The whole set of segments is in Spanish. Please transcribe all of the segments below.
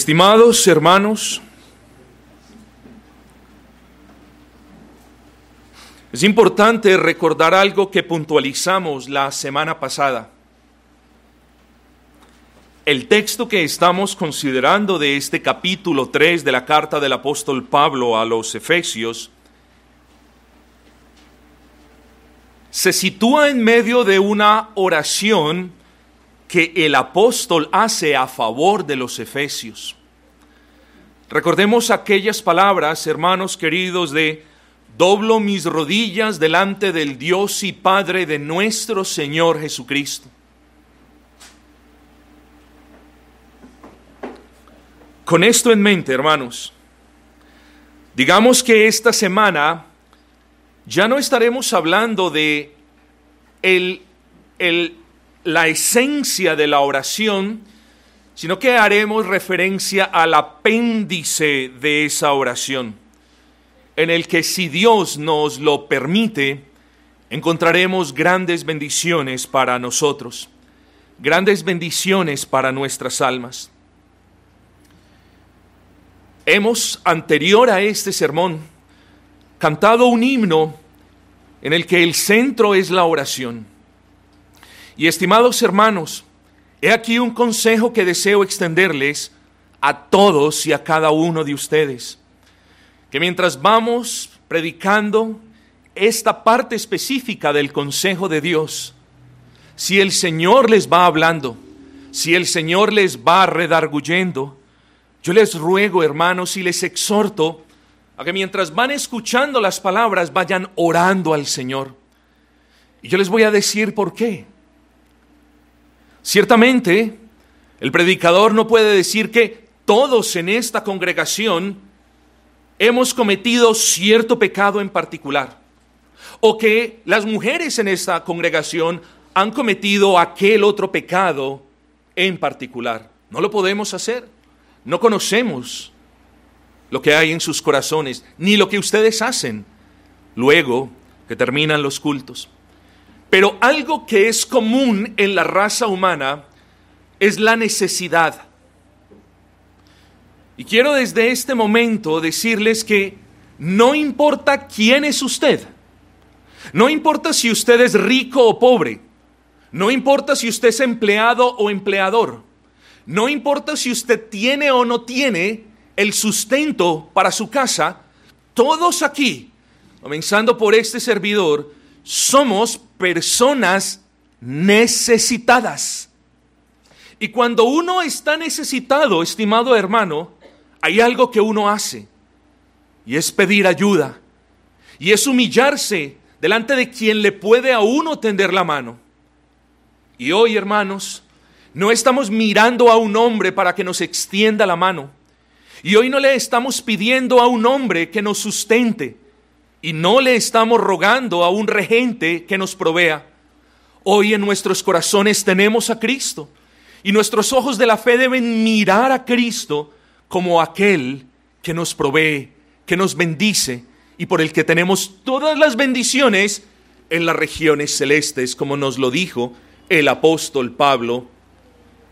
Estimados hermanos, es importante recordar algo que puntualizamos la semana pasada. El texto que estamos considerando de este capítulo 3 de la carta del apóstol Pablo a los Efesios se sitúa en medio de una oración que el apóstol hace a favor de los efesios. Recordemos aquellas palabras, hermanos queridos, de doblo mis rodillas delante del Dios y Padre de nuestro Señor Jesucristo. Con esto en mente, hermanos, digamos que esta semana ya no estaremos hablando de el, el la esencia de la oración, sino que haremos referencia al apéndice de esa oración, en el que si Dios nos lo permite, encontraremos grandes bendiciones para nosotros, grandes bendiciones para nuestras almas. Hemos, anterior a este sermón, cantado un himno en el que el centro es la oración. Y estimados hermanos, he aquí un consejo que deseo extenderles a todos y a cada uno de ustedes. Que mientras vamos predicando esta parte específica del consejo de Dios, si el Señor les va hablando, si el Señor les va redarguyendo, yo les ruego, hermanos, y les exhorto a que mientras van escuchando las palabras vayan orando al Señor. Y yo les voy a decir por qué. Ciertamente, el predicador no puede decir que todos en esta congregación hemos cometido cierto pecado en particular, o que las mujeres en esta congregación han cometido aquel otro pecado en particular. No lo podemos hacer. No conocemos lo que hay en sus corazones, ni lo que ustedes hacen luego que terminan los cultos. Pero algo que es común en la raza humana es la necesidad. Y quiero desde este momento decirles que no importa quién es usted, no importa si usted es rico o pobre, no importa si usted es empleado o empleador, no importa si usted tiene o no tiene el sustento para su casa, todos aquí, comenzando por este servidor, somos personas necesitadas. Y cuando uno está necesitado, estimado hermano, hay algo que uno hace y es pedir ayuda y es humillarse delante de quien le puede a uno tender la mano. Y hoy, hermanos, no estamos mirando a un hombre para que nos extienda la mano. Y hoy no le estamos pidiendo a un hombre que nos sustente y no le estamos rogando a un regente que nos provea. Hoy en nuestros corazones tenemos a Cristo y nuestros ojos de la fe deben mirar a Cristo como aquel que nos provee, que nos bendice y por el que tenemos todas las bendiciones en las regiones celestes, como nos lo dijo el apóstol Pablo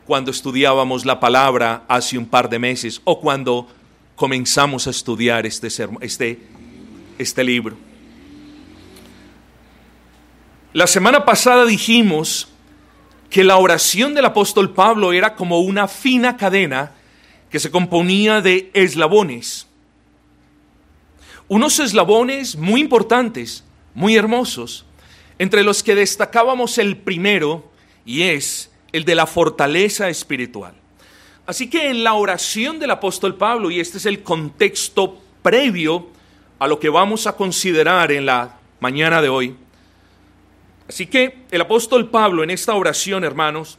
cuando estudiábamos la palabra hace un par de meses o cuando comenzamos a estudiar este, este este libro. La semana pasada dijimos que la oración del apóstol Pablo era como una fina cadena que se componía de eslabones. Unos eslabones muy importantes, muy hermosos, entre los que destacábamos el primero y es el de la fortaleza espiritual. Así que en la oración del apóstol Pablo, y este es el contexto previo a lo que vamos a considerar en la mañana de hoy. Así que el apóstol Pablo en esta oración, hermanos,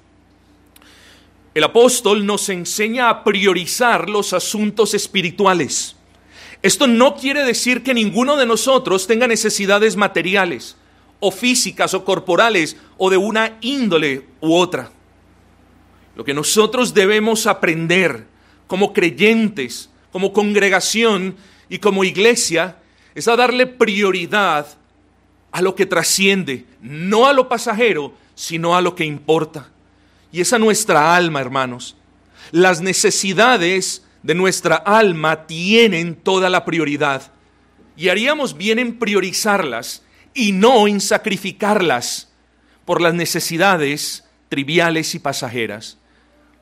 el apóstol nos enseña a priorizar los asuntos espirituales. Esto no quiere decir que ninguno de nosotros tenga necesidades materiales o físicas o corporales o de una índole u otra. Lo que nosotros debemos aprender como creyentes, como congregación, y como iglesia es a darle prioridad a lo que trasciende, no a lo pasajero, sino a lo que importa. Y esa nuestra alma, hermanos. las necesidades de nuestra alma tienen toda la prioridad. Y haríamos bien en priorizarlas y no en sacrificarlas por las necesidades triviales y pasajeras.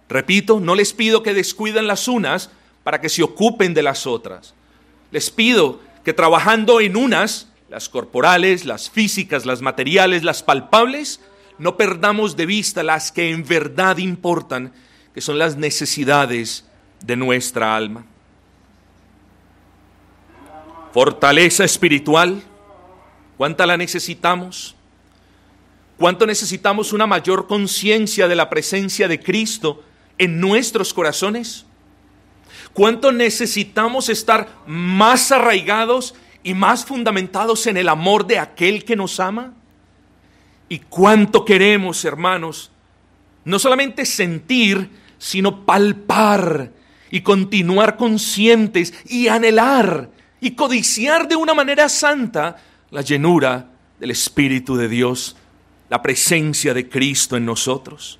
Repito, no les pido que descuiden las unas para que se ocupen de las otras. Les pido que trabajando en unas, las corporales, las físicas, las materiales, las palpables, no perdamos de vista las que en verdad importan, que son las necesidades de nuestra alma. Fortaleza espiritual, ¿cuánta la necesitamos? ¿Cuánto necesitamos una mayor conciencia de la presencia de Cristo en nuestros corazones? ¿Cuánto necesitamos estar más arraigados y más fundamentados en el amor de aquel que nos ama? ¿Y cuánto queremos, hermanos, no solamente sentir, sino palpar y continuar conscientes y anhelar y codiciar de una manera santa la llenura del Espíritu de Dios, la presencia de Cristo en nosotros?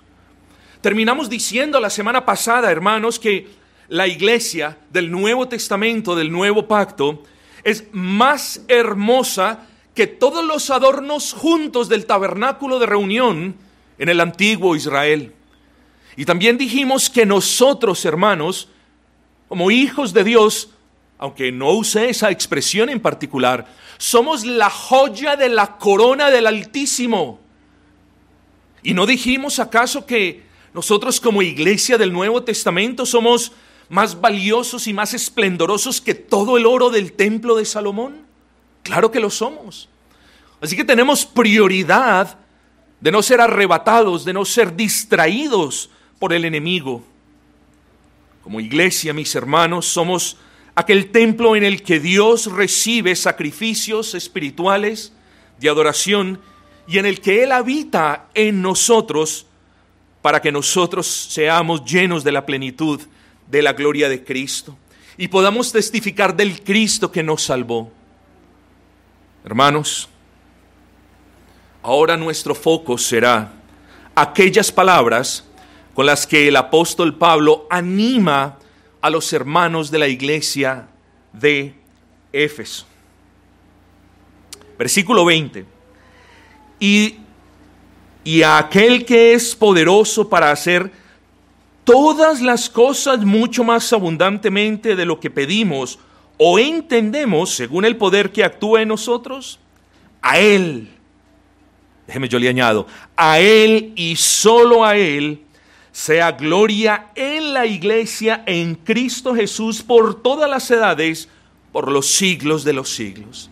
Terminamos diciendo la semana pasada, hermanos, que la iglesia del Nuevo Testamento, del Nuevo Pacto, es más hermosa que todos los adornos juntos del tabernáculo de reunión en el antiguo Israel. Y también dijimos que nosotros, hermanos, como hijos de Dios, aunque no use esa expresión en particular, somos la joya de la corona del Altísimo. ¿Y no dijimos acaso que nosotros como iglesia del Nuevo Testamento somos más valiosos y más esplendorosos que todo el oro del templo de Salomón? Claro que lo somos. Así que tenemos prioridad de no ser arrebatados, de no ser distraídos por el enemigo. Como iglesia, mis hermanos, somos aquel templo en el que Dios recibe sacrificios espirituales de adoración y en el que Él habita en nosotros para que nosotros seamos llenos de la plenitud de la gloria de Cristo y podamos testificar del Cristo que nos salvó. Hermanos, ahora nuestro foco será aquellas palabras con las que el apóstol Pablo anima a los hermanos de la iglesia de Éfeso. Versículo 20. Y, y a aquel que es poderoso para hacer todas las cosas mucho más abundantemente de lo que pedimos o entendemos según el poder que actúa en nosotros, a Él, déjeme yo le añado, a Él y solo a Él sea gloria en la iglesia en Cristo Jesús por todas las edades, por los siglos de los siglos.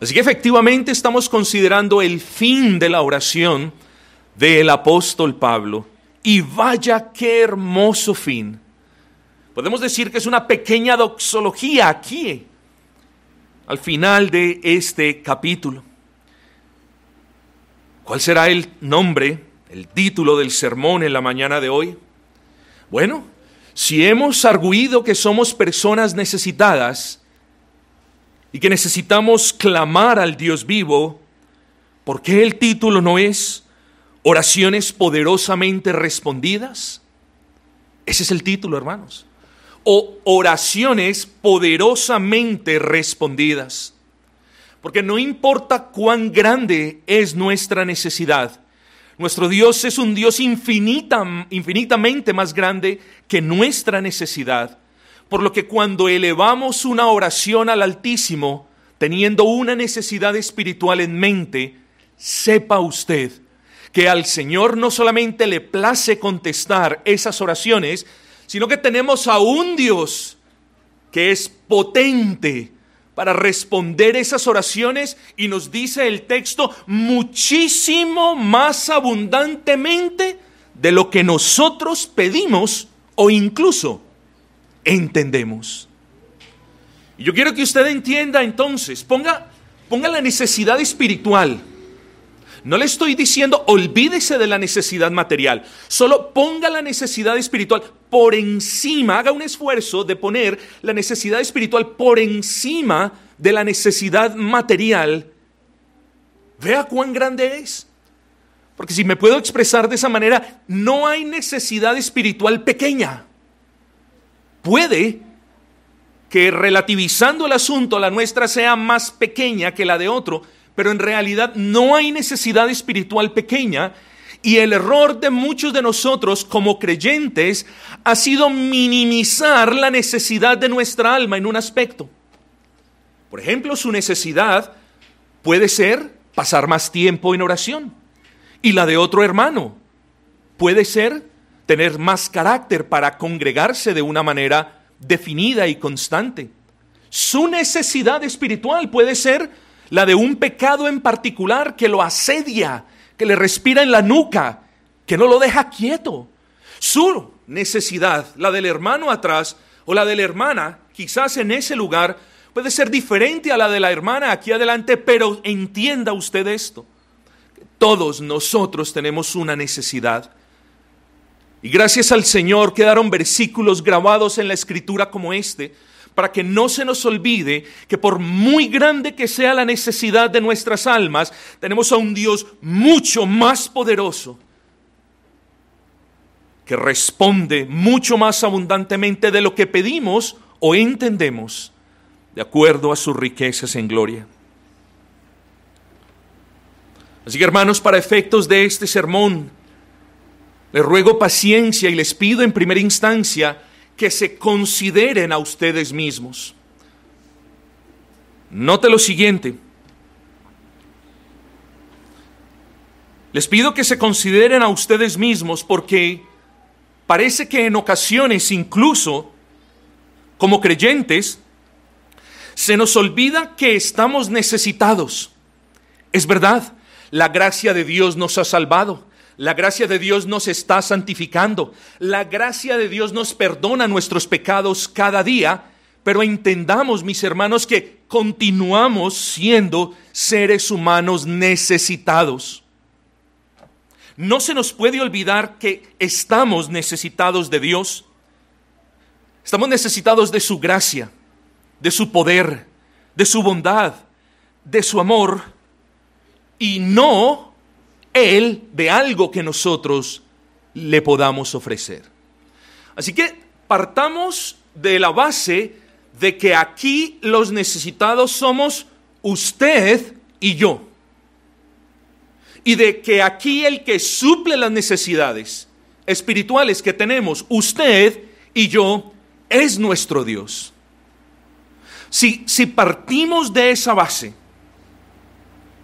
Así que efectivamente estamos considerando el fin de la oración del apóstol Pablo y vaya qué hermoso fin. Podemos decir que es una pequeña doxología aquí, al final de este capítulo. ¿Cuál será el nombre, el título del sermón en la mañana de hoy? Bueno, si hemos arguido que somos personas necesitadas y que necesitamos clamar al Dios vivo, ¿por qué el título no es oraciones poderosamente respondidas. Ese es el título, hermanos. O oraciones poderosamente respondidas. Porque no importa cuán grande es nuestra necesidad, nuestro Dios es un Dios infinita, infinitamente más grande que nuestra necesidad. Por lo que cuando elevamos una oración al Altísimo, teniendo una necesidad espiritual en mente, sepa usted que al Señor no solamente le place contestar esas oraciones, sino que tenemos a un Dios que es potente para responder esas oraciones y nos dice el texto muchísimo más abundantemente de lo que nosotros pedimos o incluso entendemos. Y yo quiero que usted entienda entonces, ponga, ponga la necesidad espiritual no le estoy diciendo olvídese de la necesidad material, solo ponga la necesidad espiritual por encima, haga un esfuerzo de poner la necesidad espiritual por encima de la necesidad material. Vea cuán grande es. Porque si me puedo expresar de esa manera, no hay necesidad espiritual pequeña. Puede que relativizando el asunto la nuestra sea más pequeña que la de otro, pero en realidad no hay necesidad espiritual pequeña y el error de muchos de nosotros como creyentes ha sido minimizar la necesidad de nuestra alma en un aspecto. Por ejemplo, su necesidad puede ser pasar más tiempo en oración. Y la de otro hermano puede ser tener más carácter para congregarse de una manera definida y constante. Su necesidad espiritual puede ser la de un pecado en particular que lo asedia, que le respira en la nuca, que no lo deja quieto. Su necesidad, la del hermano atrás o la de la hermana, quizás en ese lugar, puede ser diferente a la de la hermana aquí adelante, pero entienda usted esto. Todos nosotros tenemos una necesidad. Y gracias al Señor quedaron versículos grabados en la escritura como este, para que no se nos olvide que por muy grande que sea la necesidad de nuestras almas, tenemos a un Dios mucho más poderoso, que responde mucho más abundantemente de lo que pedimos o entendemos, de acuerdo a sus riquezas en gloria. Así que hermanos, para efectos de este sermón, les ruego paciencia y les pido en primera instancia que se consideren a ustedes mismos. Note lo siguiente. Les pido que se consideren a ustedes mismos porque parece que en ocasiones incluso como creyentes se nos olvida que estamos necesitados. Es verdad, la gracia de Dios nos ha salvado. La gracia de Dios nos está santificando. La gracia de Dios nos perdona nuestros pecados cada día. Pero entendamos, mis hermanos, que continuamos siendo seres humanos necesitados. No se nos puede olvidar que estamos necesitados de Dios. Estamos necesitados de su gracia, de su poder, de su bondad, de su amor y no Él de algo que nosotros le podamos ofrecer. Así que partamos de la base de que aquí los necesitados somos usted y yo. Y de que aquí el que suple las necesidades espirituales que tenemos, usted y yo, es nuestro Dios. Si, si partimos de esa base,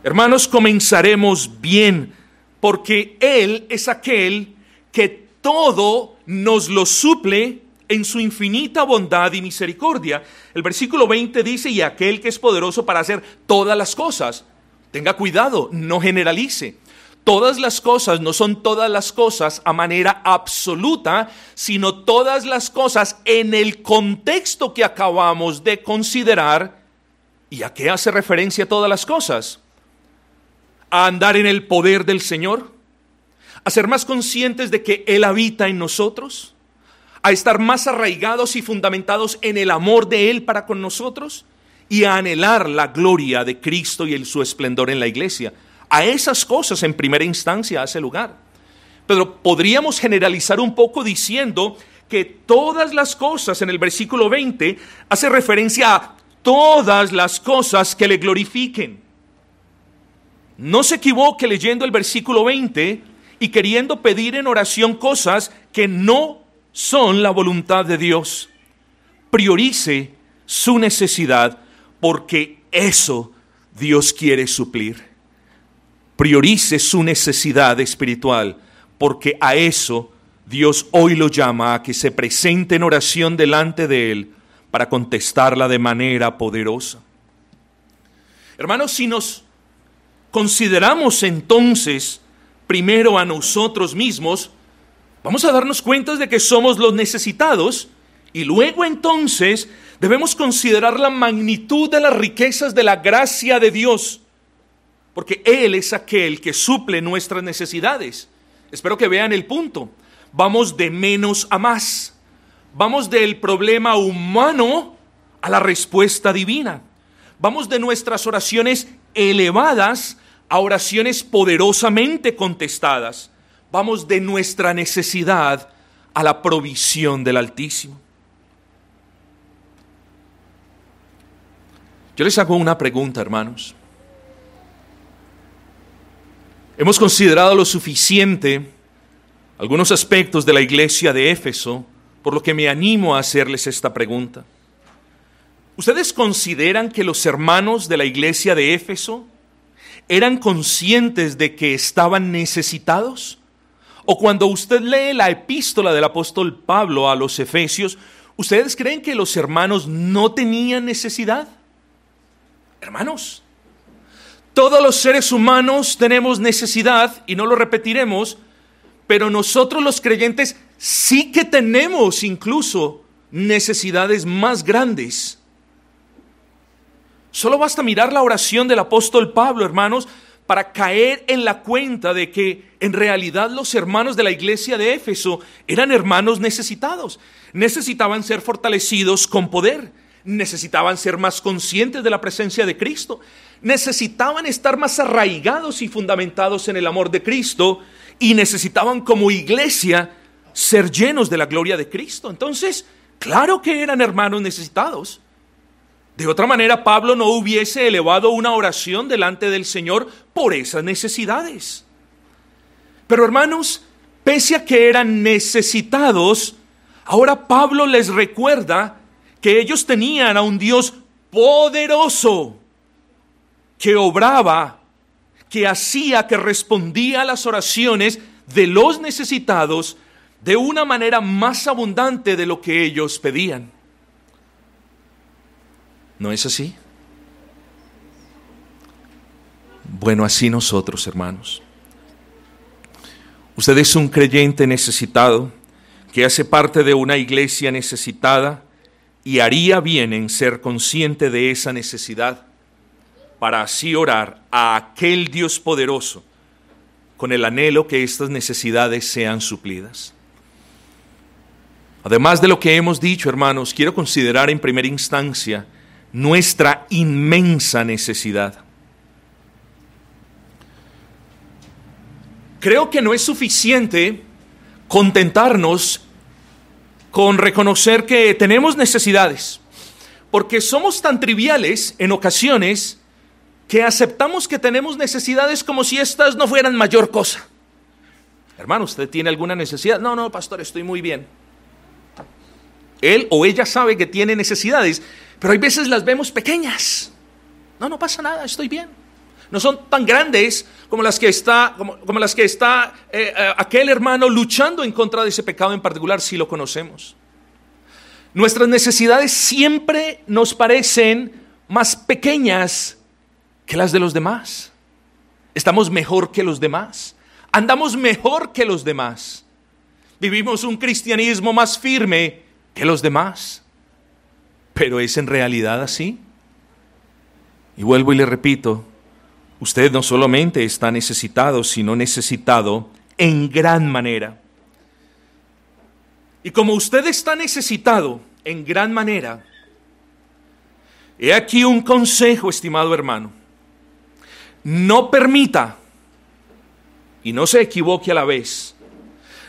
Hermanos, comenzaremos bien, porque Él es aquel que todo nos lo suple en su infinita bondad y misericordia. El versículo 20 dice, y aquel que es poderoso para hacer todas las cosas. Tenga cuidado, no generalice. Todas las cosas no son todas las cosas a manera absoluta, sino todas las cosas en el contexto que acabamos de considerar. ¿Y a qué hace referencia todas las cosas? A andar en el poder del Señor, a ser más conscientes de que Él habita en nosotros, a estar más arraigados y fundamentados en el amor de Él para con nosotros y a anhelar la gloria de Cristo y el, su esplendor en la iglesia. A esas cosas en primera instancia hace lugar. Pero podríamos generalizar un poco diciendo que todas las cosas en el versículo 20 hace referencia a todas las cosas que le glorifiquen. No se equivoque leyendo el versículo 20 y queriendo pedir en oración cosas que no son la voluntad de Dios. Priorice su necesidad porque eso Dios quiere suplir. Priorice su necesidad espiritual porque a eso Dios hoy lo llama a que se presente en oración delante de Él para contestarla de manera poderosa. Hermanos, si nos consideramos entonces primero a nosotros mismos, vamos a darnos cuenta de que somos los necesitados y luego entonces debemos considerar la magnitud de las riquezas de la gracia de Dios, porque Él es aquel que suple nuestras necesidades. Espero que vean el punto. Vamos de menos a más. Vamos del problema humano a la respuesta divina. Vamos de nuestras oraciones elevadas a oraciones poderosamente contestadas, vamos de nuestra necesidad a la provisión del Altísimo. Yo les hago una pregunta, hermanos. Hemos considerado lo suficiente algunos aspectos de la iglesia de Éfeso, por lo que me animo a hacerles esta pregunta. ¿Ustedes consideran que los hermanos de la iglesia de Éfeso eran conscientes de que estaban necesitados? O cuando usted lee la epístola del apóstol Pablo a los Efesios, ¿ustedes creen que los hermanos no tenían necesidad? Hermanos, todos los seres humanos tenemos necesidad, y no lo repetiremos, pero nosotros los creyentes sí que tenemos incluso necesidades más grandes. Solo basta mirar la oración del apóstol Pablo, hermanos, para caer en la cuenta de que en realidad los hermanos de la iglesia de Éfeso eran hermanos necesitados. Necesitaban ser fortalecidos con poder, necesitaban ser más conscientes de la presencia de Cristo, necesitaban estar más arraigados y fundamentados en el amor de Cristo y necesitaban como iglesia ser llenos de la gloria de Cristo. Entonces, claro que eran hermanos necesitados. De otra manera, Pablo no hubiese elevado una oración delante del Señor por esas necesidades. Pero hermanos, pese a que eran necesitados, ahora Pablo les recuerda que ellos tenían a un Dios poderoso que obraba, que hacía, que respondía a las oraciones de los necesitados de una manera más abundante de lo que ellos pedían. ¿No es así? Bueno, así nosotros, hermanos. Usted es un creyente necesitado que hace parte de una iglesia necesitada y haría bien en ser consciente de esa necesidad para así orar a aquel Dios poderoso con el anhelo que estas necesidades sean suplidas. Además de lo que hemos dicho, hermanos, quiero considerar en primera instancia nuestra inmensa necesidad. Creo que no es suficiente contentarnos con reconocer que tenemos necesidades, porque somos tan triviales en ocasiones que aceptamos que tenemos necesidades como si éstas no fueran mayor cosa. Hermano, ¿usted tiene alguna necesidad? No, no, pastor, estoy muy bien. Él o ella sabe que tiene necesidades, pero hay veces las vemos pequeñas. No, no pasa nada, estoy bien. No son tan grandes como las que está, como, las que está eh, eh, aquel hermano luchando en contra de ese pecado en particular, si lo conocemos. Nuestras necesidades siempre nos parecen más pequeñas que las de los demás. Estamos mejor que los demás. Andamos mejor que los demás. Vivimos un cristianismo más firme que los demás. Pero es en realidad así. Y vuelvo y le repito, usted no solamente está necesitado, sino necesitado en gran manera. Y como usted está necesitado en gran manera, he aquí un consejo, estimado hermano. No permita, y no se equivoque a la vez,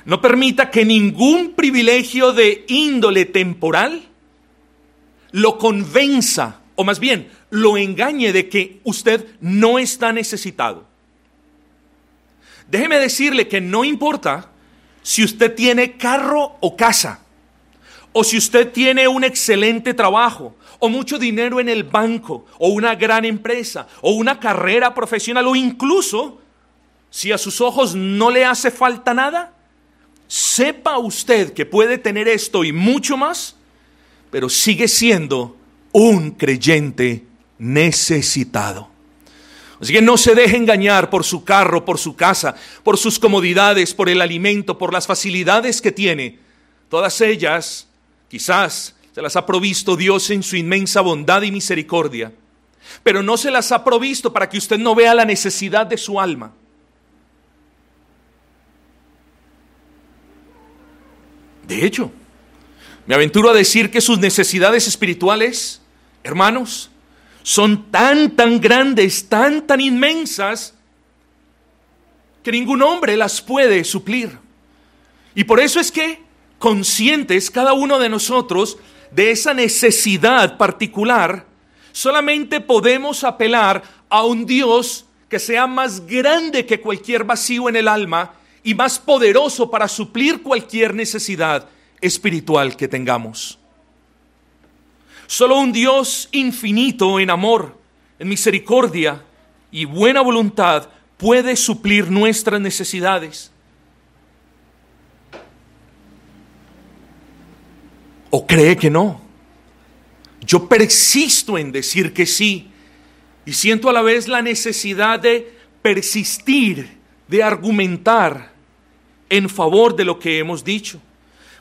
no permita que ningún privilegio de índole temporal lo convenza, o más bien, lo engañe de que usted no está necesitado. Déjeme decirle que no importa si usted tiene carro o casa, o si usted tiene un excelente trabajo, o mucho dinero en el banco, o una gran empresa, o una carrera profesional, o incluso si a sus ojos no le hace falta nada, sepa usted que puede tener esto y mucho más pero sigue siendo un creyente necesitado. Así que no se deje engañar por su carro, por su casa, por sus comodidades, por el alimento, por las facilidades que tiene. Todas ellas quizás se las ha provisto Dios en su inmensa bondad y misericordia, pero no se las ha provisto para que usted no vea la necesidad de su alma. De hecho, me aventuro a decir que sus necesidades espirituales, hermanos, son tan, tan grandes, tan, tan inmensas, que ningún hombre las puede suplir. Y por eso es que, conscientes cada uno de nosotros de esa necesidad particular, solamente podemos apelar a un Dios que sea más grande que cualquier vacío en el alma y más poderoso para suplir cualquier necesidad espiritual que tengamos. Solo un Dios infinito en amor, en misericordia y buena voluntad puede suplir nuestras necesidades. ¿O cree que no? Yo persisto en decir que sí y siento a la vez la necesidad de persistir, de argumentar en favor de lo que hemos dicho.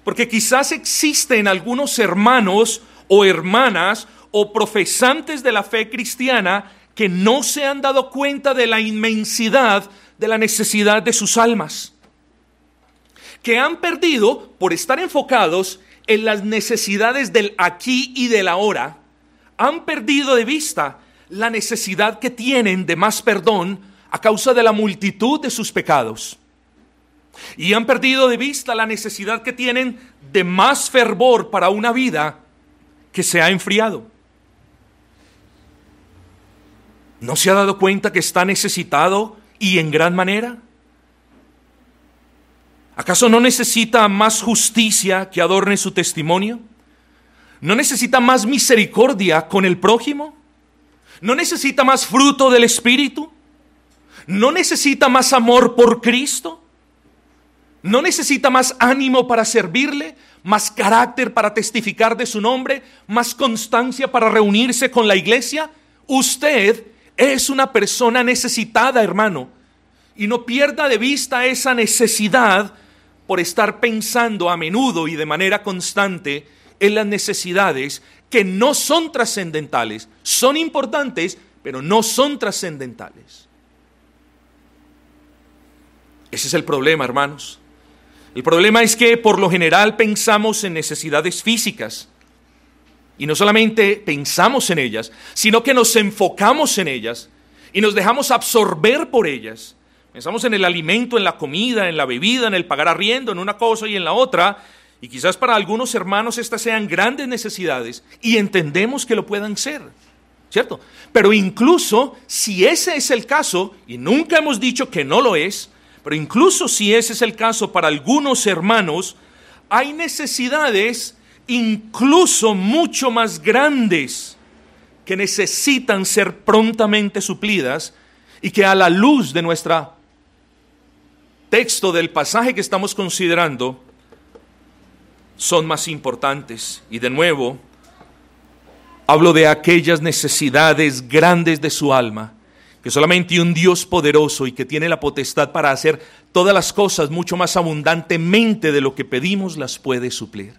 Porque quizás existen algunos hermanos o hermanas o profesantes de la fe cristiana que no se han dado cuenta de la inmensidad de la necesidad de sus almas. Que han perdido, por estar enfocados en las necesidades del aquí y del ahora, han perdido de vista la necesidad que tienen de más perdón a causa de la multitud de sus pecados. Y han perdido de vista la necesidad que tienen de más fervor para una vida que se ha enfriado. ¿No se ha dado cuenta que está necesitado y en gran manera? ¿Acaso no necesita más justicia que adorne su testimonio? ¿No necesita más misericordia con el prójimo? ¿No necesita más fruto del Espíritu? ¿No necesita más amor por Cristo? ¿No necesita más ánimo para servirle? ¿Más carácter para testificar de su nombre? ¿Más constancia para reunirse con la iglesia? Usted es una persona necesitada, hermano. Y no pierda de vista esa necesidad por estar pensando a menudo y de manera constante en las necesidades que no son trascendentales, son importantes, pero no son trascendentales. Ese es el problema, hermanos. El problema es que por lo general pensamos en necesidades físicas. Y no solamente pensamos en ellas, sino que nos enfocamos en ellas y nos dejamos absorber por ellas. Pensamos en el alimento, en la comida, en la bebida, en el pagar arriendo, en una cosa y en la otra. Y quizás para algunos hermanos estas sean grandes necesidades y entendemos que lo puedan ser, ¿cierto? Pero incluso si ese es el caso, y nunca hemos dicho que no lo es, pero incluso si ese es el caso para algunos hermanos, hay necesidades incluso mucho más grandes que necesitan ser prontamente suplidas y que a la luz de nuestra texto del pasaje que estamos considerando son más importantes. Y de nuevo, hablo de aquellas necesidades grandes de su alma, que solamente un Dios poderoso y que tiene la potestad para hacer todas las cosas mucho más abundantemente de lo que pedimos las puede suplir.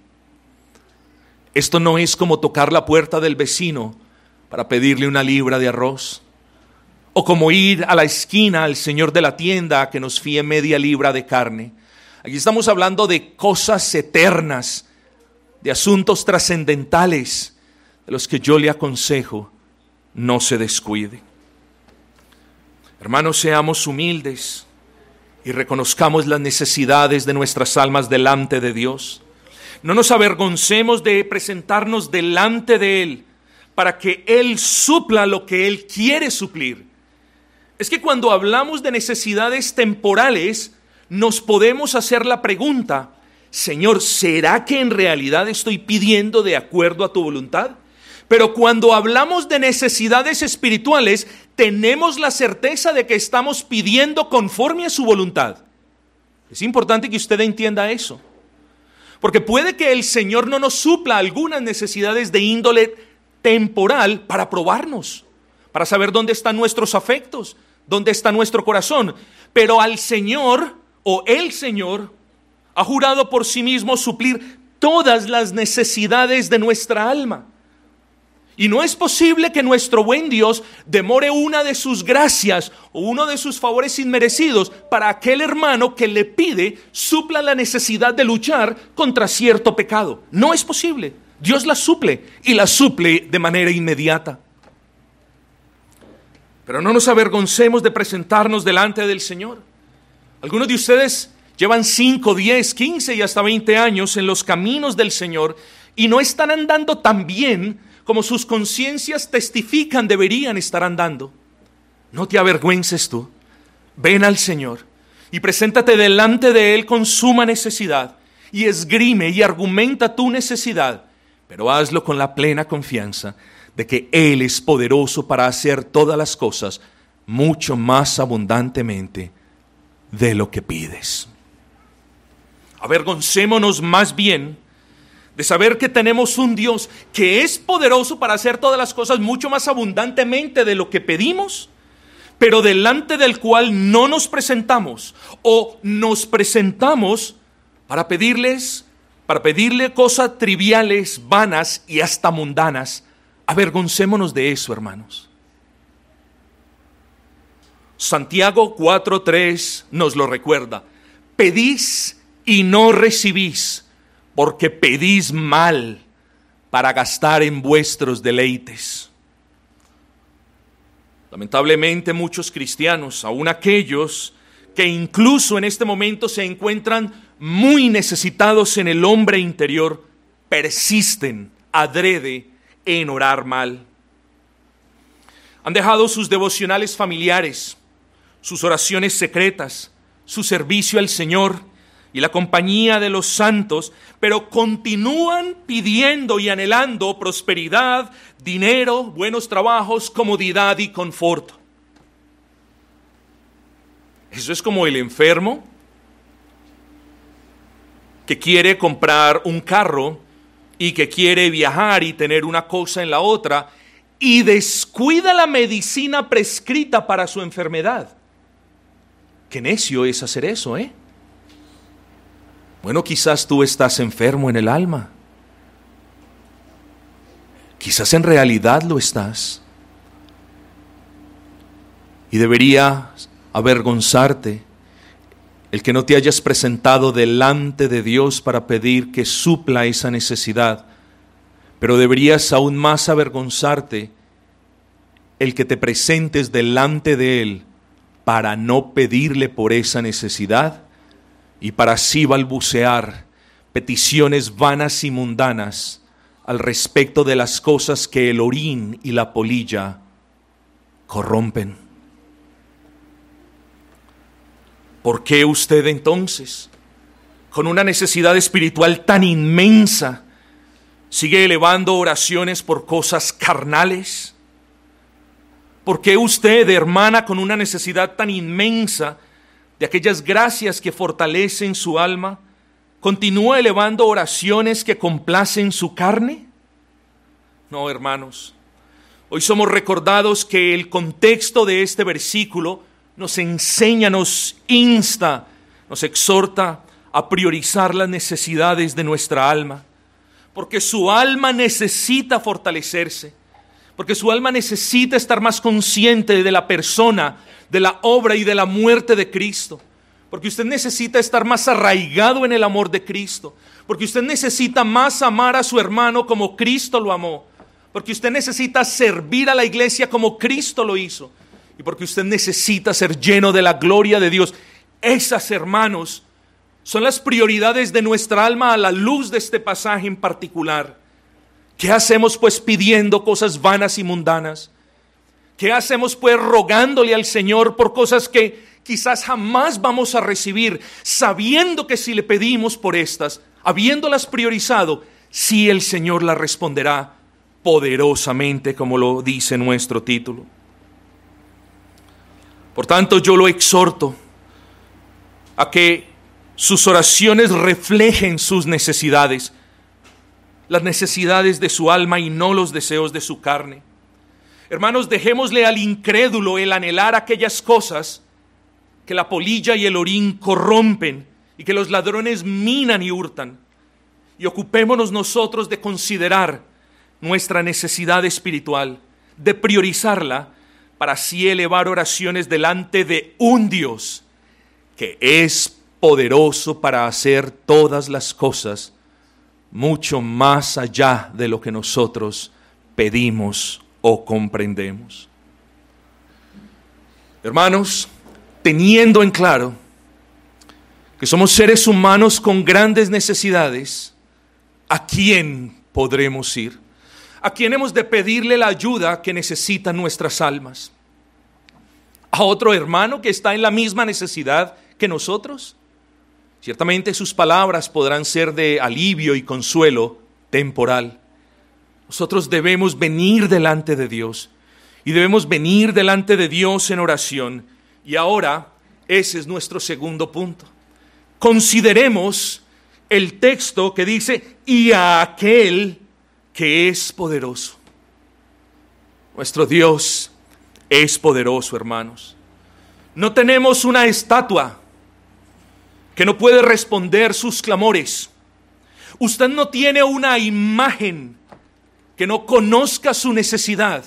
Esto no es como tocar la puerta del vecino para pedirle una libra de arroz o como ir a la esquina al señor de la tienda a que nos fíe media libra de carne. Aquí estamos hablando de cosas eternas, de asuntos trascendentales, de los que yo le aconsejo no se descuide. Hermanos, seamos humildes y reconozcamos las necesidades de nuestras almas delante de Dios. No nos avergoncemos de presentarnos delante de Él para que Él supla lo que Él quiere suplir es que cuando hablamos de necesidades temporales, nos podemos hacer la pregunta, Señor, ¿será que en realidad estoy pidiendo de acuerdo a tu voluntad? Pero cuando hablamos de necesidades espirituales, tenemos la certeza de que estamos pidiendo conforme a su voluntad. Es importante que usted entienda eso. Porque puede que el Señor no nos supla algunas necesidades de índole temporal para probarnos, para saber dónde están nuestros afectos, dónde está nuestro corazón. Pero al Señor o el Señor ha jurado por sí mismo suplir todas las necesidades de nuestra alma. Y no es posible que nuestro buen Dios demore una de sus gracias o uno de sus favores inmerecidos para aquel hermano que le pide supla la necesidad de luchar contra cierto pecado. No es posible. Dios la suple y la suple de manera inmediata. Pero no nos avergoncemos de presentarnos delante del Señor. Algunos de ustedes llevan 5, 10, 15 y hasta 20 años en los caminos del Señor y no están andando tan bien como sus conciencias testifican deberían estar andando. No te avergüences tú. Ven al Señor y preséntate delante de Él con suma necesidad y esgrime y argumenta tu necesidad, pero hazlo con la plena confianza de que Él es poderoso para hacer todas las cosas mucho más abundantemente de lo que pides. Avergoncémonos más bien de saber que tenemos un Dios que es poderoso para hacer todas las cosas mucho más abundantemente de lo que pedimos, pero delante del cual no nos presentamos o nos presentamos para pedirles, para pedirle cosas triviales, vanas y hasta mundanas. Avergoncémonos de eso, hermanos. Santiago 4:3 nos lo recuerda. Pedís y no recibís, porque pedís mal para gastar en vuestros deleites. Lamentablemente muchos cristianos, aun aquellos que incluso en este momento se encuentran muy necesitados en el hombre interior, persisten adrede en orar mal. Han dejado sus devocionales familiares, sus oraciones secretas, su servicio al Señor y la compañía de los santos, pero continúan pidiendo y anhelando prosperidad, dinero, buenos trabajos, comodidad y confort. Eso es como el enfermo que quiere comprar un carro y que quiere viajar y tener una cosa en la otra y descuida la medicina prescrita para su enfermedad. Qué necio es hacer eso, ¿eh? Bueno, quizás tú estás enfermo en el alma. Quizás en realidad lo estás. Y debería avergonzarte el que no te hayas presentado delante de Dios para pedir que supla esa necesidad. Pero deberías aún más avergonzarte el que te presentes delante de Él para no pedirle por esa necesidad y para así balbucear peticiones vanas y mundanas al respecto de las cosas que el orín y la polilla corrompen. ¿Por qué usted entonces, con una necesidad espiritual tan inmensa, sigue elevando oraciones por cosas carnales? ¿Por qué usted, hermana, con una necesidad tan inmensa de aquellas gracias que fortalecen su alma, continúa elevando oraciones que complacen su carne? No, hermanos. Hoy somos recordados que el contexto de este versículo nos enseña, nos insta, nos exhorta a priorizar las necesidades de nuestra alma, porque su alma necesita fortalecerse porque su alma necesita estar más consciente de la persona, de la obra y de la muerte de Cristo. Porque usted necesita estar más arraigado en el amor de Cristo. Porque usted necesita más amar a su hermano como Cristo lo amó. Porque usted necesita servir a la iglesia como Cristo lo hizo. Y porque usted necesita ser lleno de la gloria de Dios. Esas, hermanos, son las prioridades de nuestra alma a la luz de este pasaje en particular. ¿Qué hacemos pues pidiendo cosas vanas y mundanas? ¿Qué hacemos pues rogándole al Señor por cosas que quizás jamás vamos a recibir, sabiendo que si le pedimos por estas, habiéndolas priorizado, sí el Señor las responderá poderosamente, como lo dice nuestro título? Por tanto, yo lo exhorto a que sus oraciones reflejen sus necesidades las necesidades de su alma y no los deseos de su carne. Hermanos, dejémosle al incrédulo el anhelar aquellas cosas que la polilla y el orín corrompen y que los ladrones minan y hurtan. Y ocupémonos nosotros de considerar nuestra necesidad espiritual, de priorizarla para así elevar oraciones delante de un Dios que es poderoso para hacer todas las cosas mucho más allá de lo que nosotros pedimos o comprendemos. Hermanos, teniendo en claro que somos seres humanos con grandes necesidades, ¿a quién podremos ir? ¿A quién hemos de pedirle la ayuda que necesitan nuestras almas? ¿A otro hermano que está en la misma necesidad que nosotros? Ciertamente sus palabras podrán ser de alivio y consuelo temporal. Nosotros debemos venir delante de Dios y debemos venir delante de Dios en oración. Y ahora ese es nuestro segundo punto. Consideremos el texto que dice, y a aquel que es poderoso. Nuestro Dios es poderoso, hermanos. No tenemos una estatua que no puede responder sus clamores. Usted no tiene una imagen que no conozca su necesidad.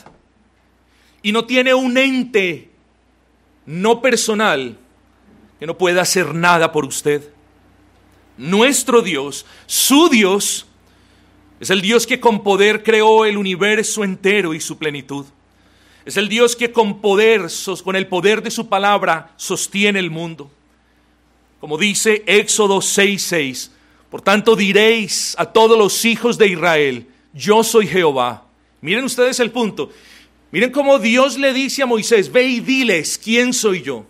Y no tiene un ente no personal que no pueda hacer nada por usted. Nuestro Dios, su Dios, es el Dios que con poder creó el universo entero y su plenitud. Es el Dios que con poder, con el poder de su palabra, sostiene el mundo. Como dice Éxodo 6:6, por tanto diréis a todos los hijos de Israel, yo soy Jehová. Miren ustedes el punto. Miren cómo Dios le dice a Moisés, ve y diles quién soy yo.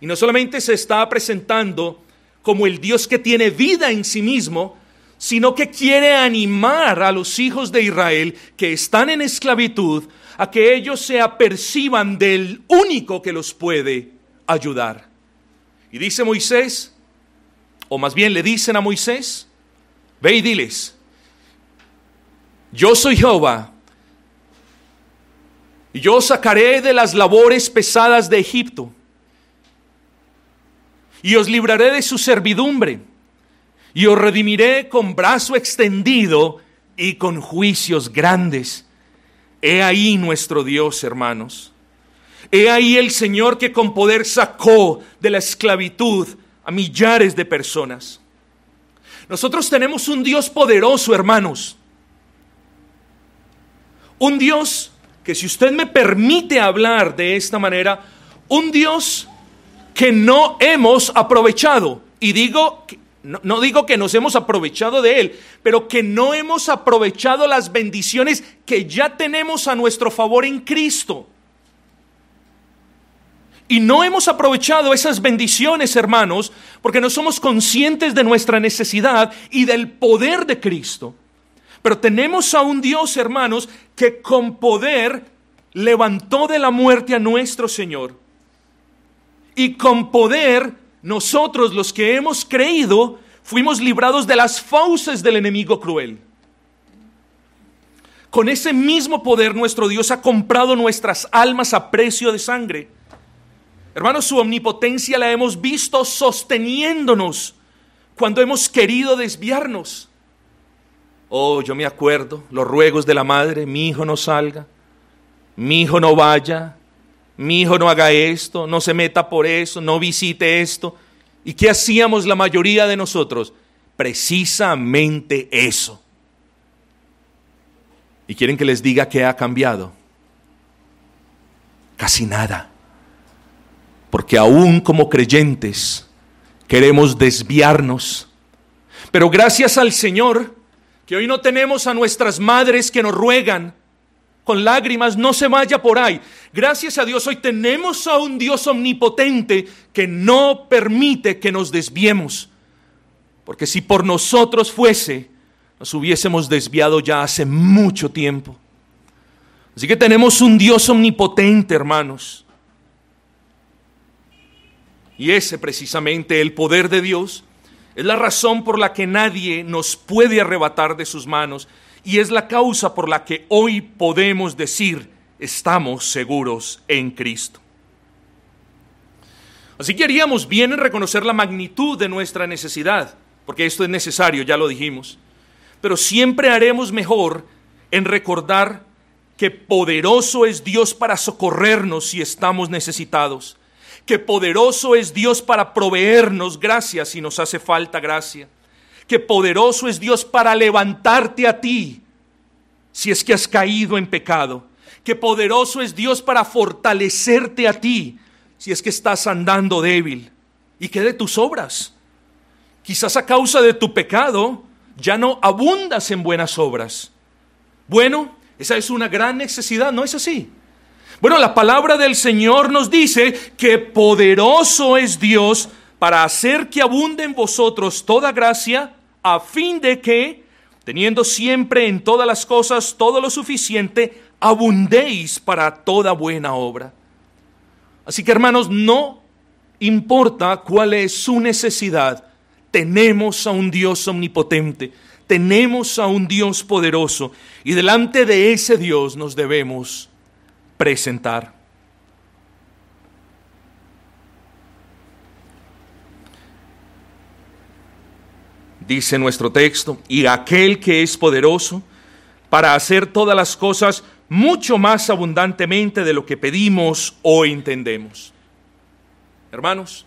Y no solamente se está presentando como el Dios que tiene vida en sí mismo, sino que quiere animar a los hijos de Israel que están en esclavitud a que ellos se aperciban del único que los puede ayudar. Y dice Moisés, o más bien le dicen a Moisés, ve y diles, yo soy Jehová, y yo sacaré de las labores pesadas de Egipto, y os libraré de su servidumbre, y os redimiré con brazo extendido y con juicios grandes. He ahí nuestro Dios, hermanos. He ahí el Señor que con poder sacó de la esclavitud a millares de personas. Nosotros tenemos un Dios poderoso, hermanos. Un Dios que si usted me permite hablar de esta manera, un Dios que no hemos aprovechado. Y digo, no, no, digo que nos hemos aprovechado de Él, pero que no hemos aprovechado las bendiciones que ya tenemos a nuestro favor en Cristo. Y no hemos aprovechado esas bendiciones, hermanos, porque no somos conscientes de nuestra necesidad y del poder de Cristo. Pero tenemos a un Dios, hermanos, que con poder levantó de la muerte a nuestro Señor. Y con poder, nosotros los que hemos creído, fuimos librados de las fauces del enemigo cruel. Con ese mismo poder nuestro Dios ha comprado nuestras almas a precio de sangre. Hermanos, su omnipotencia la hemos visto sosteniéndonos cuando hemos querido desviarnos. Oh, yo me acuerdo los ruegos de la madre, mi hijo no salga, mi hijo no vaya, mi hijo no haga esto, no se meta por eso, no visite esto. ¿Y qué hacíamos la mayoría de nosotros? Precisamente eso. ¿Y quieren que les diga qué ha cambiado? Casi nada. Porque aún como creyentes queremos desviarnos. Pero gracias al Señor, que hoy no tenemos a nuestras madres que nos ruegan con lágrimas, no se vaya por ahí. Gracias a Dios hoy tenemos a un Dios omnipotente que no permite que nos desviemos. Porque si por nosotros fuese, nos hubiésemos desviado ya hace mucho tiempo. Así que tenemos un Dios omnipotente, hermanos. Y ese precisamente, el poder de Dios, es la razón por la que nadie nos puede arrebatar de sus manos y es la causa por la que hoy podemos decir estamos seguros en Cristo. Así que haríamos bien en reconocer la magnitud de nuestra necesidad, porque esto es necesario, ya lo dijimos, pero siempre haremos mejor en recordar que poderoso es Dios para socorrernos si estamos necesitados que poderoso es Dios para proveernos gracia si nos hace falta gracia, que poderoso es Dios para levantarte a ti si es que has caído en pecado, que poderoso es Dios para fortalecerte a ti si es que estás andando débil, y que de tus obras, Quizás a causa de tu pecado ya no abundas en buenas obras. Bueno, esa es una gran necesidad, ¿no es así? Bueno, la palabra del Señor nos dice que poderoso es Dios para hacer que abunde en vosotros toda gracia, a fin de que, teniendo siempre en todas las cosas todo lo suficiente, abundéis para toda buena obra. Así que hermanos, no importa cuál es su necesidad, tenemos a un Dios omnipotente, tenemos a un Dios poderoso y delante de ese Dios nos debemos presentar. Dice nuestro texto, y aquel que es poderoso para hacer todas las cosas mucho más abundantemente de lo que pedimos o entendemos. Hermanos,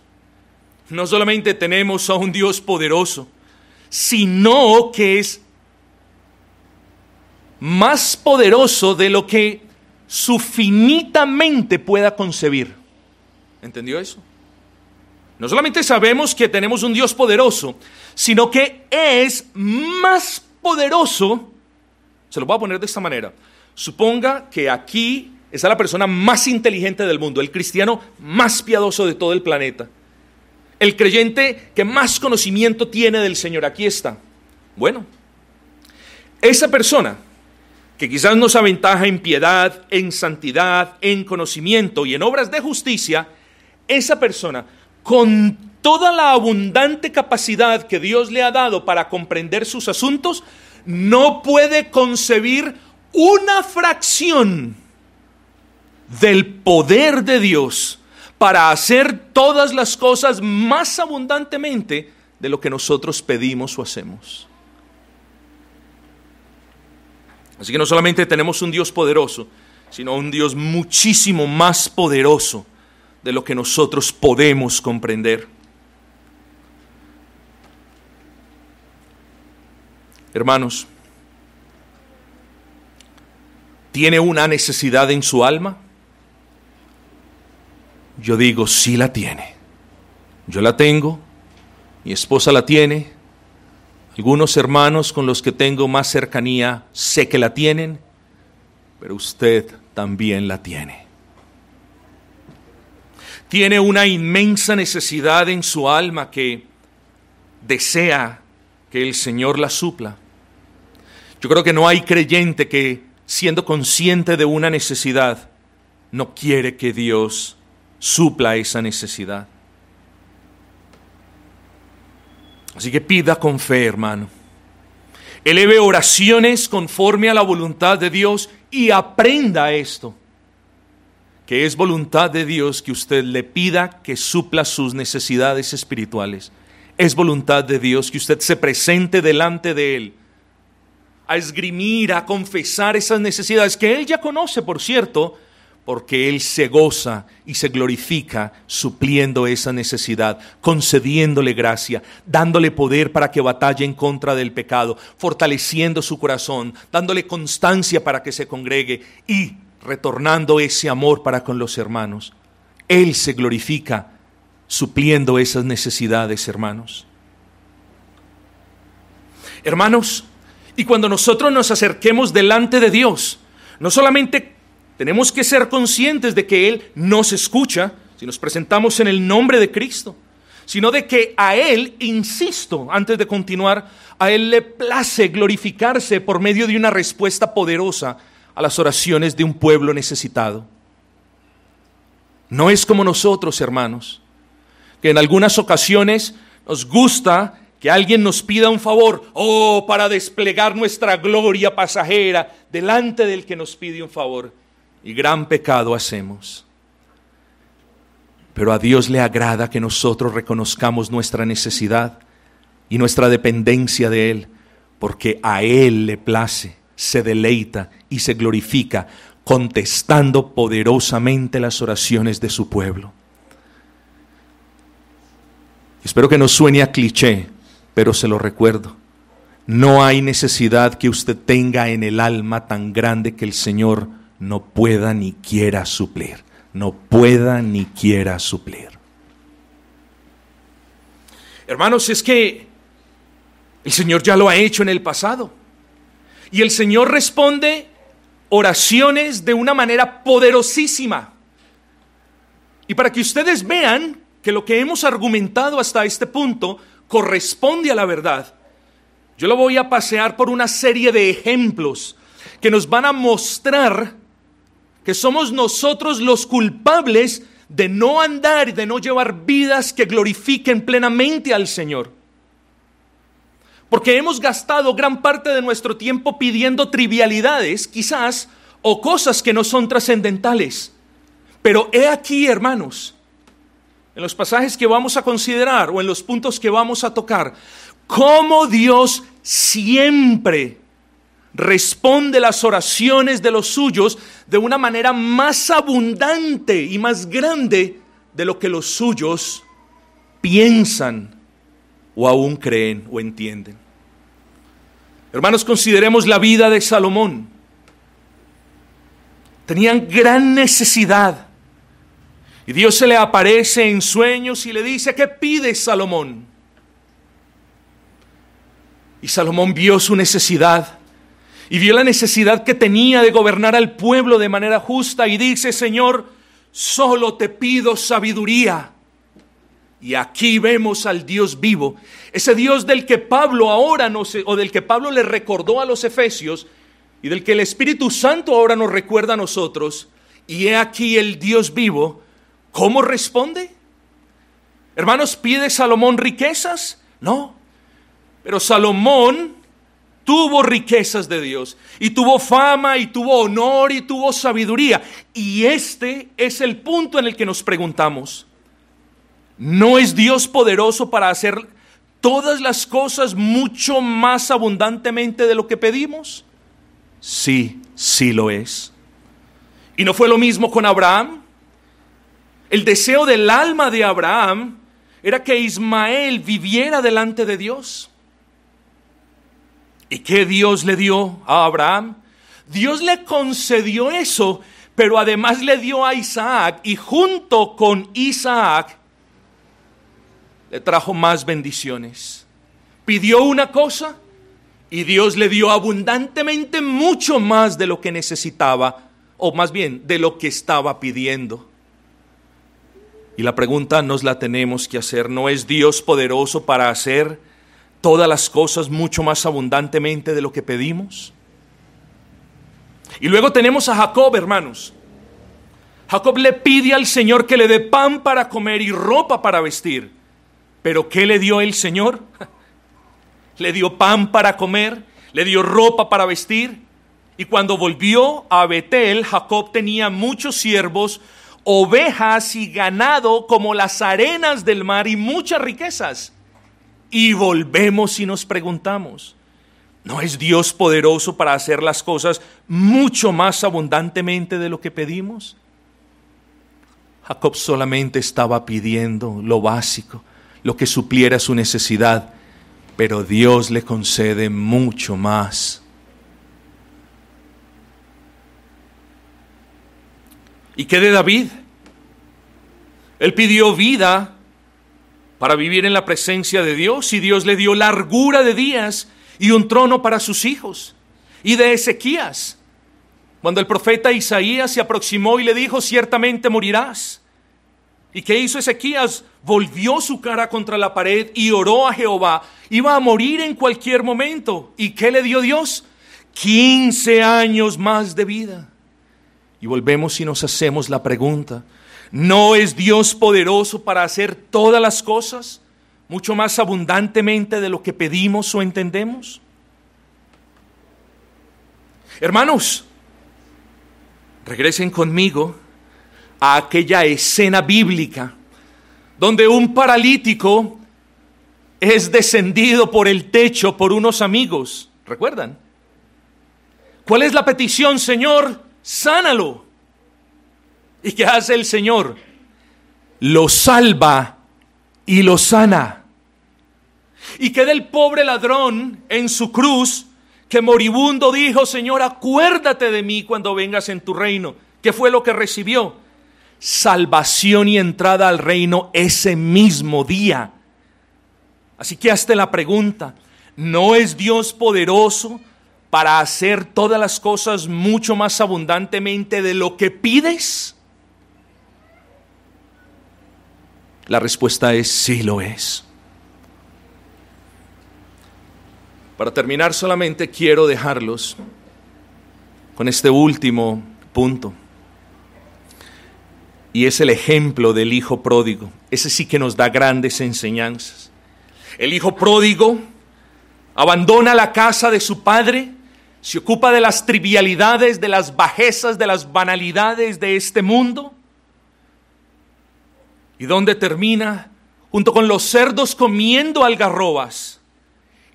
no solamente tenemos a un Dios poderoso, sino que es más poderoso de lo que su finita mente pueda concebir. ¿Entendió eso? No solamente sabemos que tenemos un Dios poderoso, sino que es más poderoso. Se lo voy a poner de esta manera. Suponga que aquí está la persona más inteligente del mundo, el cristiano más piadoso de todo el planeta, el creyente que más conocimiento tiene del Señor. Aquí está. Bueno, esa persona que quizás nos aventaja en piedad, en santidad, en conocimiento y en obras de justicia, esa persona con toda la abundante capacidad que Dios le ha dado para comprender sus asuntos, no puede concebir una fracción del poder de Dios para hacer todas las cosas más abundantemente de lo que nosotros pedimos o hacemos. Así que no solamente tenemos un Dios poderoso, sino un Dios muchísimo más poderoso de lo que nosotros podemos comprender. Hermanos, ¿tiene una necesidad en su alma? Yo digo, sí la tiene. Yo la tengo, mi esposa la tiene, algunos hermanos con los que tengo más cercanía sé que la tienen, pero usted también la tiene. Tiene una inmensa necesidad en su alma que desea que el Señor la supla. Yo creo que no hay creyente que, siendo consciente de una necesidad, no quiere que Dios supla esa necesidad. Así que pida con fe, hermano. Eleve oraciones conforme a la voluntad de Dios y aprenda esto, que es voluntad de Dios que usted le pida que supla sus necesidades espirituales. Es voluntad de Dios que usted se presente delante de Él a esgrimir, a confesar esas necesidades que Él ya conoce, por cierto, porque Él se goza y se glorifica supliendo esa necesidad, concediéndole gracia, dándole poder para que batalle en contra del pecado, fortaleciendo su corazón, dándole constancia para que se congregue y retornando ese amor para con los hermanos. Él se glorifica supliendo esas necesidades, hermanos. Hermanos, y cuando nosotros nos acerquemos delante de Dios, no solamente tenemos que ser conscientes de que Él nos escucha si nos presentamos en el nombre de Cristo, sino de que a Él, insisto, antes de continuar, a Él le place glorificarse por medio de una respuesta poderosa a las oraciones de un pueblo necesitado. No es como nosotros, hermanos, que en algunas ocasiones nos gusta que alguien nos pida un favor, oh, para desplegar nuestra gloria pasajera delante del que nos pide un favor y gran pecado hacemos. Pero a Dios le agrada que nosotros reconozcamos nuestra necesidad y nuestra dependencia de Él, porque a Él le place, se deleita y se glorifica contestando poderosamente las oraciones de su pueblo. Espero que no suene a cliché, pero se lo recuerdo. No hay necesidad que usted tenga en el alma tan grande que el Señor no pueda ni quiera suplir, no pueda ni quiera suplir. Hermanos, es que El Señor ya lo ha hecho en el pasado. Y el Señor responde oraciones de una manera poderosísima. Y para que ustedes vean que lo que hemos argumentado hasta este punto corresponde a la verdad, yo lo voy a pasear por una serie de ejemplos que nos van a mostrar que somos nosotros los culpables de no andar y de no llevar vidas que glorifiquen plenamente al Señor. Porque hemos gastado gran parte de nuestro tiempo pidiendo trivialidades, quizás, o cosas que no son trascendentales. Pero he aquí, hermanos, en los pasajes que vamos a considerar o en los puntos que vamos a tocar, cómo Dios siempre responde las oraciones de los suyos de una manera más abundante y más grande de lo que los suyos piensan o aún creen o entienden. Hermanos, consideremos la vida de Salomón. Tenían gran necesidad. Y Dios se le aparece en sueños y le dice, ¿qué pide Salomón? Y Salomón vio su necesidad y vio la necesidad que tenía de gobernar al pueblo de manera justa y dice, Señor, solo te pido sabiduría. Y aquí vemos al Dios vivo, ese Dios del que Pablo ahora nos, o del que Pablo le recordó a los efesios y del que el Espíritu Santo ahora nos recuerda a nosotros. Y he aquí el Dios vivo, ¿cómo responde? Hermanos, ¿pide Salomón riquezas? No. Pero Salomón tuvo riquezas de Dios y tuvo fama y tuvo honor y tuvo sabiduría. Y este es el punto en el que nos preguntamos, ¿No es Dios poderoso para hacer todas las cosas mucho más abundantemente de lo que pedimos? Sí, sí lo es. ¿Y no fue lo mismo con Abraham? El deseo del alma de Abraham era que Ismael viviera delante de Dios. ¿Y qué Dios le dio a Abraham? Dios le concedió eso, pero además le dio a Isaac y junto con Isaac le trajo más bendiciones. Pidió una cosa y Dios le dio abundantemente mucho más de lo que necesitaba, o más bien de lo que estaba pidiendo. Y la pregunta nos la tenemos que hacer, ¿no es Dios poderoso para hacer todas las cosas mucho más abundantemente de lo que pedimos? Y luego tenemos a Jacob, hermanos. Jacob le pide al Señor que le dé pan para comer y ropa para vestir. Pero ¿qué le dio el Señor? Le dio pan para comer, le dio ropa para vestir. Y cuando volvió a Betel, Jacob tenía muchos siervos, ovejas y ganado como las arenas del mar y muchas riquezas. Y volvemos y nos preguntamos, ¿no es Dios poderoso para hacer las cosas mucho más abundantemente de lo que pedimos? Jacob solamente estaba pidiendo lo básico lo que supliera su necesidad, pero Dios le concede mucho más. ¿Y qué de David? Él pidió vida para vivir en la presencia de Dios y Dios le dio largura de días y un trono para sus hijos. Y de Ezequías, cuando el profeta Isaías se aproximó y le dijo, ciertamente morirás. ¿Y qué hizo Ezequías? Volvió su cara contra la pared y oró a Jehová. Iba a morir en cualquier momento. ¿Y qué le dio Dios? 15 años más de vida. Y volvemos y nos hacemos la pregunta, ¿no es Dios poderoso para hacer todas las cosas mucho más abundantemente de lo que pedimos o entendemos? Hermanos, regresen conmigo a aquella escena bíblica donde un paralítico es descendido por el techo por unos amigos. ¿Recuerdan? ¿Cuál es la petición, Señor? Sánalo. ¿Y qué hace el Señor? Lo salva y lo sana. Y queda el pobre ladrón en su cruz que moribundo dijo, Señor, acuérdate de mí cuando vengas en tu reino. ¿Qué fue lo que recibió? salvación y entrada al reino ese mismo día. Así que hazte la pregunta, ¿No es Dios poderoso para hacer todas las cosas mucho más abundantemente de lo que pides? La respuesta es sí lo es. Para terminar solamente quiero dejarlos con este último punto. Y es el ejemplo del hijo pródigo. Ese sí que nos da grandes enseñanzas. El hijo pródigo abandona la casa de su padre, se ocupa de las trivialidades, de las bajezas, de las banalidades de este mundo. ¿Y dónde termina? Junto con los cerdos comiendo algarrobas.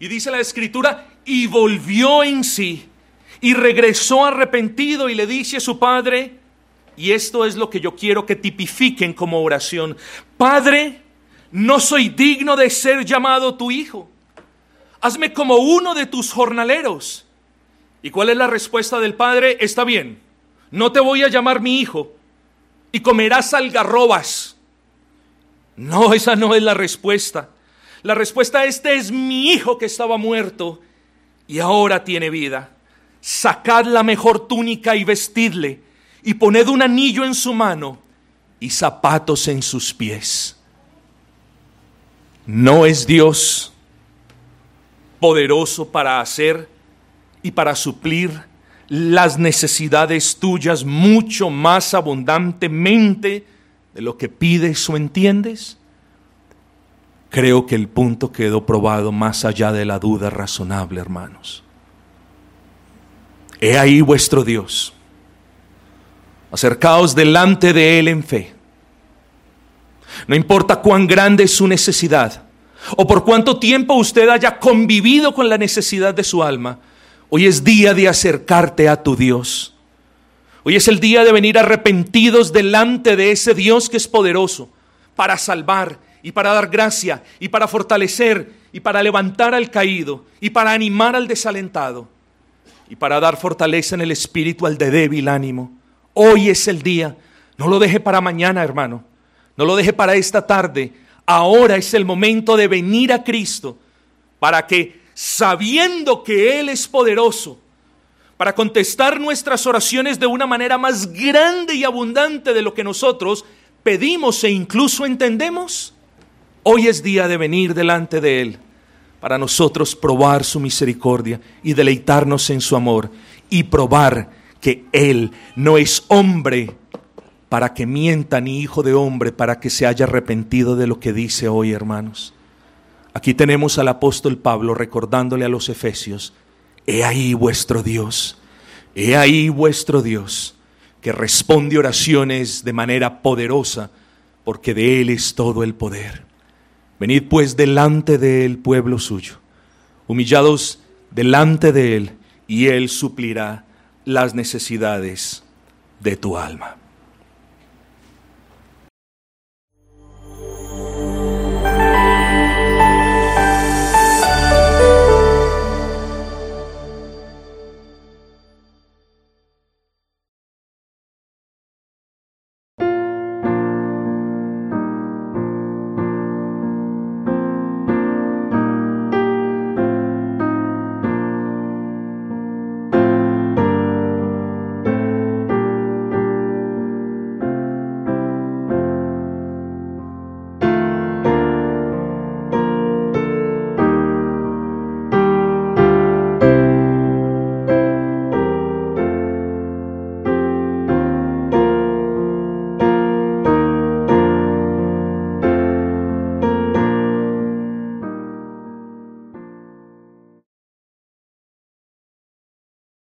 Y dice la escritura, y volvió en sí, y regresó arrepentido y le dice a su padre, y esto es lo que yo quiero que tipifiquen como oración. Padre, no soy digno de ser llamado tu hijo. Hazme como uno de tus jornaleros. ¿Y cuál es la respuesta del padre? Está bien, no te voy a llamar mi hijo y comerás algarrobas. No, esa no es la respuesta. La respuesta este es mi hijo que estaba muerto y ahora tiene vida. Sacad la mejor túnica y vestidle y poned un anillo en su mano y zapatos en sus pies. ¿No es Dios poderoso para hacer y para suplir las necesidades tuyas mucho más abundantemente de lo que pides o entiendes? Creo que el punto quedó probado más allá de la duda razonable, hermanos. He ahí vuestro Dios Acercaos delante de Él en fe. No importa cuán grande es su necesidad o por cuánto tiempo usted haya convivido con la necesidad de su alma, hoy es día de acercarte a tu Dios. Hoy es el día de venir arrepentidos delante de ese Dios que es poderoso para salvar y para dar gracia y para fortalecer y para levantar al caído y para animar al desalentado y para dar fortaleza en el espíritu al de débil ánimo. Hoy es el día. No lo deje para mañana, hermano. No lo deje para esta tarde. Ahora es el momento de venir a Cristo para que, sabiendo que Él es poderoso, para contestar nuestras oraciones de una manera más grande y abundante de lo que nosotros pedimos e incluso entendemos, hoy es día de venir delante de Él para nosotros probar su misericordia y deleitarnos en su amor y probar que Él no es hombre para que mienta, ni hijo de hombre para que se haya arrepentido de lo que dice hoy, hermanos. Aquí tenemos al apóstol Pablo recordándole a los efesios, he ahí vuestro Dios, he ahí vuestro Dios, que responde oraciones de manera poderosa, porque de Él es todo el poder. Venid pues delante de Él, pueblo suyo, humillados delante de Él, y Él suplirá las necesidades de tu alma.